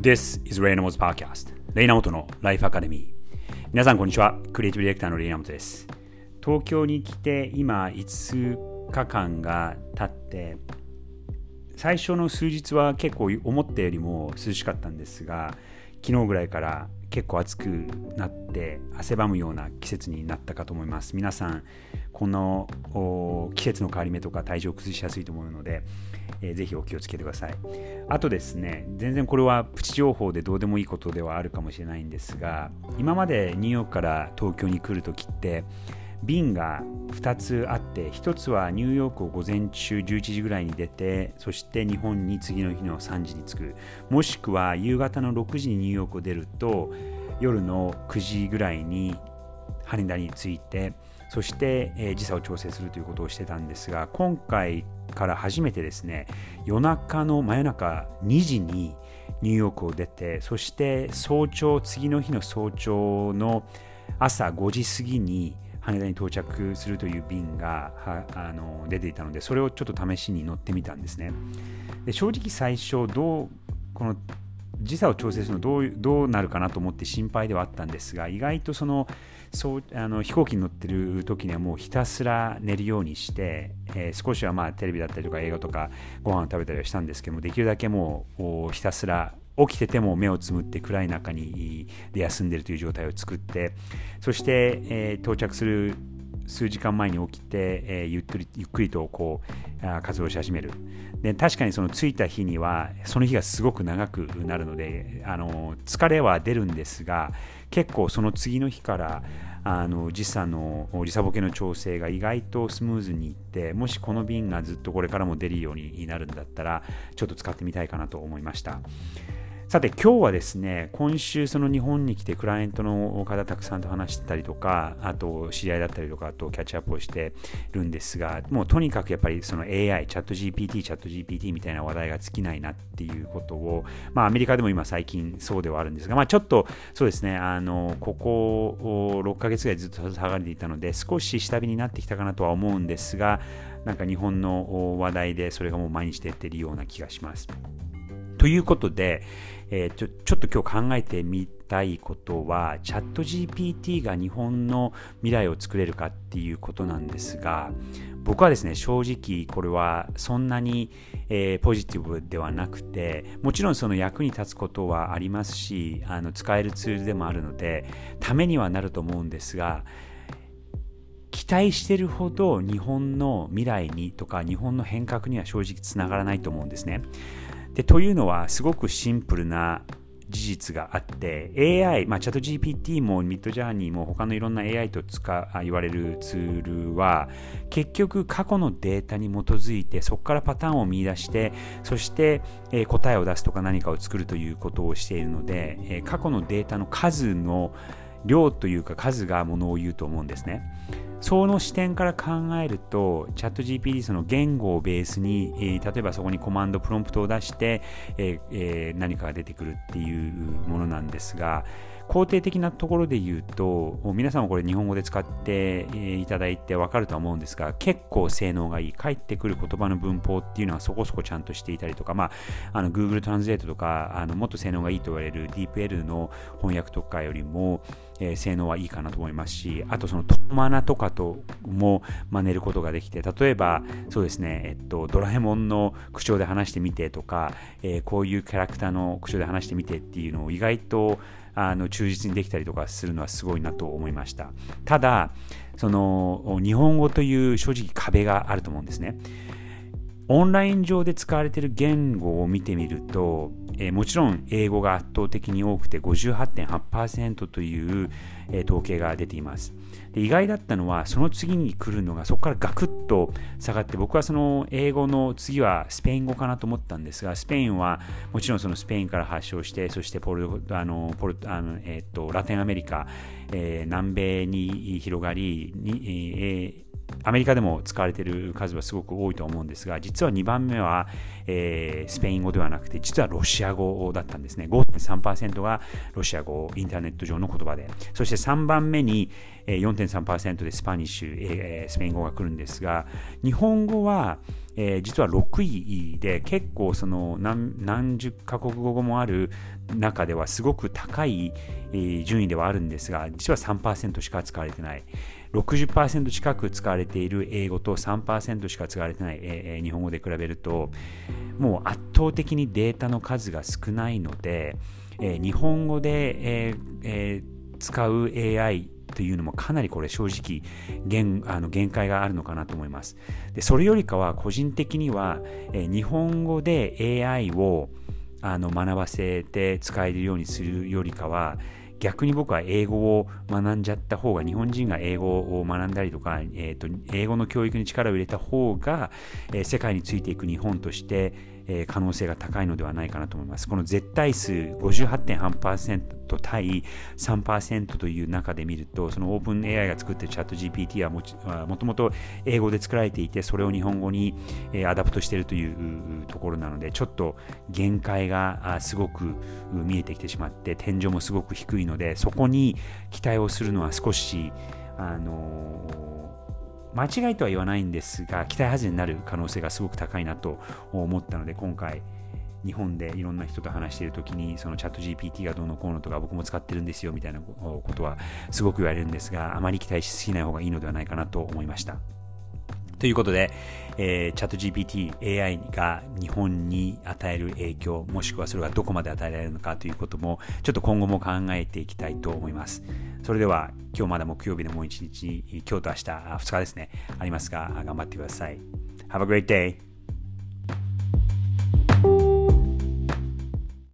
This is Ray Namo's Podcast レイナモトのライフアカデミー皆さんこんにちは。クリエイティブディレクターのレイナモトです。東京に来て今5日間が経って最初の数日は結構思ったよりも涼しかったんですが昨日ぐらいから結構暑くなって汗ばむような季節になったかと思います。皆さんこの季節の変わり目とか体調を崩しやすいと思うので、えー、ぜひお気をつけてください。あとですね全然これはプチ情報でどうでもいいことではあるかもしれないんですが今までニューヨークから東京に来るときって便が2つあって1つはニューヨークを午前中11時ぐらいに出てそして日本に次の日の3時に着く。もしくは夕方の6時にニューヨークを出ると夜の9時ぐらいに羽田に着いてそして、時差を調整するということをしてたんですが今回から初めてですね夜中の真夜中2時にニューヨークを出てそして早朝次の日の早朝の朝5時過ぎに羽田に到着するという便があの出ていたのでそれをちょっと試しに乗ってみたんですね。で正直最初どうこの時差を調整するのどうどうなるかなと思って心配ではあったんですが意外とそのそうあの飛行機に乗ってる時にはもうひたすら寝るようにして、えー、少しはまあテレビだったりとか映画とかご飯を食べたりはしたんですけどもできるだけもうひたすら起きてても目をつむって暗い中にで休んでるという状態を作ってそして、えー、到着する数時間前に起きて、えー、ゆっくりゆっくりとこう活動し始めるで確かにその着いた日にはその日がすごく長くなるのであの疲れは出るんですが結構その次の日からあの時差の時差ボケの調整が意外とスムーズにいってもしこの便がずっとこれからも出るようになるんだったらちょっと使ってみたいかなと思いました。さて今日はですね今週その日本に来てクライアントの方たくさんと話したりとかあと知り合いだったりとかとキャッチアップをしてるんですがもうとにかくやっぱりその AI チャット GPT チャット GPT みたいな話題が尽きないなっていうことをまあアメリカでも今最近そうではあるんですがまあちょっとそうですねあのここ6ヶ月ぐらいずっと下がれていたので少し下火になってきたかなとは思うんですがなんか日本の話題でそれがもう毎日出てるような気がします。ということで、えー、ちょちょっと今日考えてみたいことはチャット GPT が日本の未来を作れるかっていうことなんですが僕はですね正直これはそんなに、えー、ポジティブではなくてもちろんその役に立つことはありますしあの使えるツールでもあるのでためにはなると思うんですが期待してるほど日本の未来にとか日本の変革には正直つながらないと思うんですね。でというのはすごくシンプルな事実があって AI、まあ、チャット GPT もミッドジャーニーも他のいろんな AI と使言われるツールは結局過去のデータに基づいてそこからパターンを見出してそして、答えを出すとか何かを作るということをしているので、過去のデータの数の量というか数がものを言うと思うんですね。その視点から考えると、チャット GPT その言語をベースに、えー、例えばそこにコマンド、プロンプトを出して、えーえー、何かが出てくるっていうものなんですが、肯定的なところで言うと、皆さんもこれ日本語で使っていただいてわかるとは思うんですが、結構性能がいい。返ってくる言葉の文法っていうのはそこそこちゃんとしていたりとか、まあ、あの Google トランスレートとか、あのもっと性能がいいと言われる DeepL の翻訳とかよりも、えー、性能はいいかなと思いますし、あとそのトマナとかとも真似ることができて、例えばそうですね、えっと、ドラえもんの口調で話してみてとか、えー、こういうキャラクターの口調で話してみてっていうのを意外とあの忠実にできたりとかするのはすごいなと思いました。ただその日本語という正直壁があると思うんですね。オンライン上で使われている言語を見てみると、え、もちろん英語が圧倒的に多くて58.8%という、え、統計が出ています。で意外だったのはその次に来るのがそこからガクッと下がって僕はその英語の次はスペイン語かなと思ったんですがスペインはもちろんそのスペインから発祥してそしてポルあのポルあの、えー、とラテンアメリカ、えー、南米に広がりに、えーアメリカでも使われている数はすごく多いと思うんですが、実は2番目は、えー、スペイン語ではなくて、実はロシア語だったんですね。5.3%がロシア語、インターネット上の言葉で。そして3番目に、えー、4.3%で Spanish、えー、スペイン語が来るんですが、日本語は、えー、実は6位で結構その何何十カ国語もある中ではすごく高い、順位ではあるんですが実は3%しか使われてない。60%近く使われている英語と3%しか使われてない、えー、日本語で比べるともう圧倒的にデータの数が少ないので、えー、日本語で、えーえー、使う AI というのもかなりこれ正直限あの限界があるのかなと思います。でそれよりかは個人的には、えー、日本語で AI をあの学ばせて使えるようにするよりかは逆に僕は英語を学んじゃった方が日本人が英語を学んだりとか、えーと、英語の教育に力を入れた方が、えー、世界についていく日本としてえー、可能性が高いのではないかなと思います。この絶対数58.8%対3%という中で見ると、そのオープン AI が作ってるチャット GPT はもともと英語で作られていて、それを日本語に、えー、 adapt しているというところなので、ちょっと限界がすごく見えてきてしまって、天井もすごく低いので、そこに期待をするのは少し、あの間違いとは言わないんですが期待外れになる可能性がすごく高いなと思ったので今回日本でいろんな人と話している時にそのチャット GPT がどうのこうのとか僕も使ってるんですよみたいなことはすごく言われるんですがあまり期待しすぎない方がいいのではないかなと思いました。ということで、えー、チャット GPT、AI が日本に与える影響、もしくはそれがどこまで与えられるのかということも、ちょっと今後も考えていきたいと思います。それでは、今日まだ木曜日のもう一日、今日と明日、2日ですね、ありますが、頑張ってください。Have a great day!